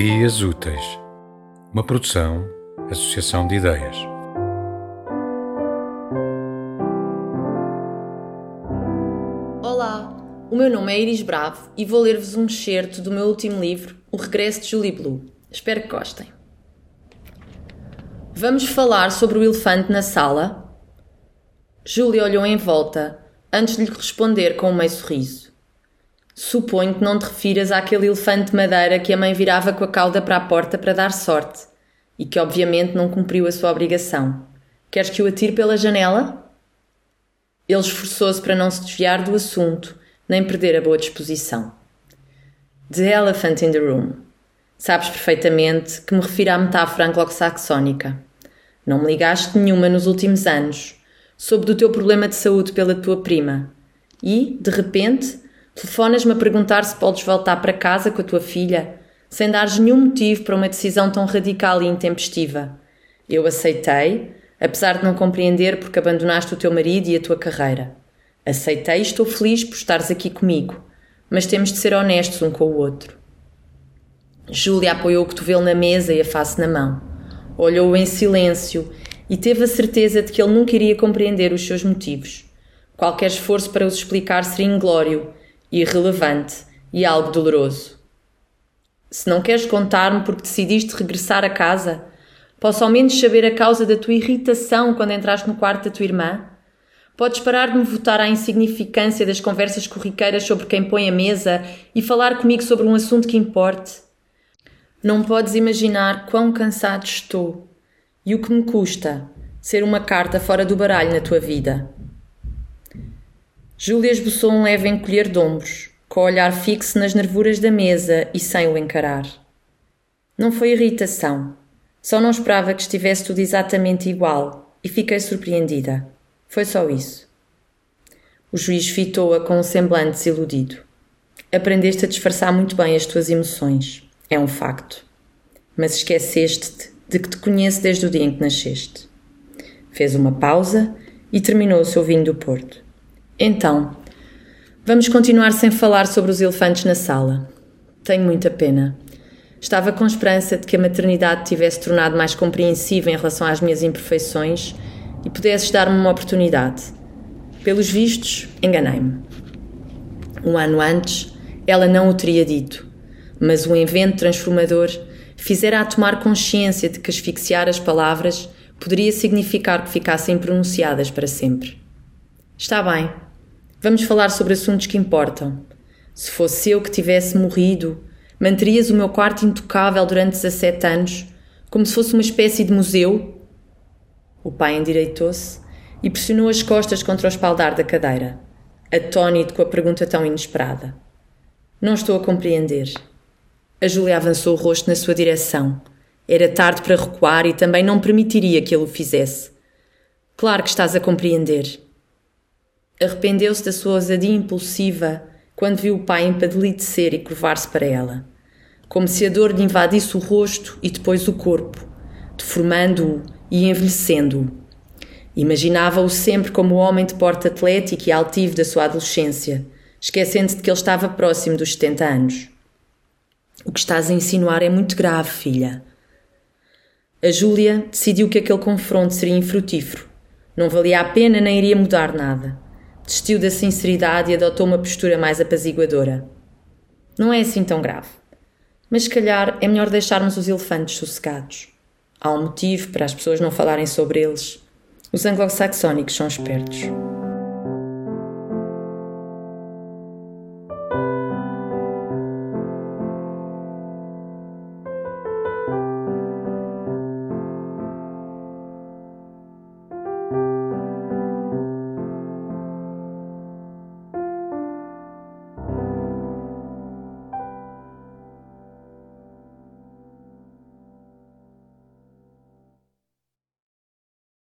Ideias Úteis, uma produção, associação de ideias. Olá, o meu nome é Iris Bravo e vou ler-vos um excerto do meu último livro, O Regresso de Julie Blue. Espero que gostem. Vamos falar sobre o elefante na sala? Julie olhou em volta antes de lhe responder com um meio sorriso. Suponho que não te refiras àquele elefante de madeira que a mãe virava com a cauda para a porta para dar sorte e que obviamente não cumpriu a sua obrigação. Queres que o atire pela janela? Ele esforçou-se para não se desviar do assunto, nem perder a boa disposição. The Elephant in the Room. Sabes perfeitamente que me refiro à metáfora anglo-saxónica. Não me ligaste nenhuma nos últimos anos. Soube do teu problema de saúde pela tua prima. E, de repente, Telefonas-me a perguntar se podes voltar para casa com a tua filha, sem dares nenhum motivo para uma decisão tão radical e intempestiva. Eu aceitei, apesar de não compreender porque abandonaste o teu marido e a tua carreira. Aceitei e estou feliz por estares aqui comigo, mas temos de ser honestos um com o outro. Júlia apoiou o cotovelo na mesa e a face na mão. Olhou-o em silêncio e teve a certeza de que ele nunca iria compreender os seus motivos. Qualquer esforço para os explicar seria inglório irrelevante e algo doloroso. Se não queres contar-me porque decidiste regressar a casa, posso ao menos saber a causa da tua irritação quando entraste no quarto da tua irmã? Podes parar de me votar à insignificância das conversas corriqueiras sobre quem põe a mesa e falar comigo sobre um assunto que importe? Não podes imaginar quão cansado estou e o que me custa ser uma carta fora do baralho na tua vida. Júlia esboçou um leve encolher de ombros, com o olhar fixo nas nervuras da mesa e sem o encarar. Não foi irritação. Só não esperava que estivesse tudo exatamente igual e fiquei surpreendida. Foi só isso. O juiz fitou-a com um semblante desiludido. Aprendeste a disfarçar muito bem as tuas emoções. É um facto. Mas esqueceste-te de que te conheço desde o dia em que nasceste. Fez uma pausa e terminou o seu vinho do Porto. Então, vamos continuar sem falar sobre os elefantes na sala. Tenho muita pena. Estava com esperança de que a maternidade tivesse tornado mais compreensiva em relação às minhas imperfeições e pudesses dar-me uma oportunidade. Pelos vistos, enganei-me. Um ano antes, ela não o teria dito, mas um evento transformador fizera-a tomar consciência de que asfixiar as palavras poderia significar que ficassem pronunciadas para sempre. Está bem, Vamos falar sobre assuntos que importam. Se fosse eu que tivesse morrido, manterias o meu quarto intocável durante 17 anos, como se fosse uma espécie de museu? O pai endireitou-se e pressionou as costas contra o espaldar da cadeira, atônito com a pergunta tão inesperada. Não estou a compreender. A Júlia avançou o rosto na sua direção. Era tarde para recuar e também não permitiria que ele o fizesse. Claro que estás a compreender. Arrependeu-se da sua ousadia impulsiva quando viu o pai empedelidecer e curvar-se para ela, como se a dor lhe invadisse o rosto e depois o corpo, deformando-o e envelhecendo-o. Imaginava-o sempre como o homem de porte atlético e altivo da sua adolescência, esquecendo-se de que ele estava próximo dos 70 anos. O que estás a insinuar é muito grave, filha. A Júlia decidiu que aquele confronto seria infrutífero. Não valia a pena nem iria mudar nada desistiu da sinceridade e adotou uma postura mais apaziguadora. Não é assim tão grave. Mas se calhar é melhor deixarmos os elefantes sossegados. Há um motivo para as pessoas não falarem sobre eles. Os anglo-saxónicos são espertos.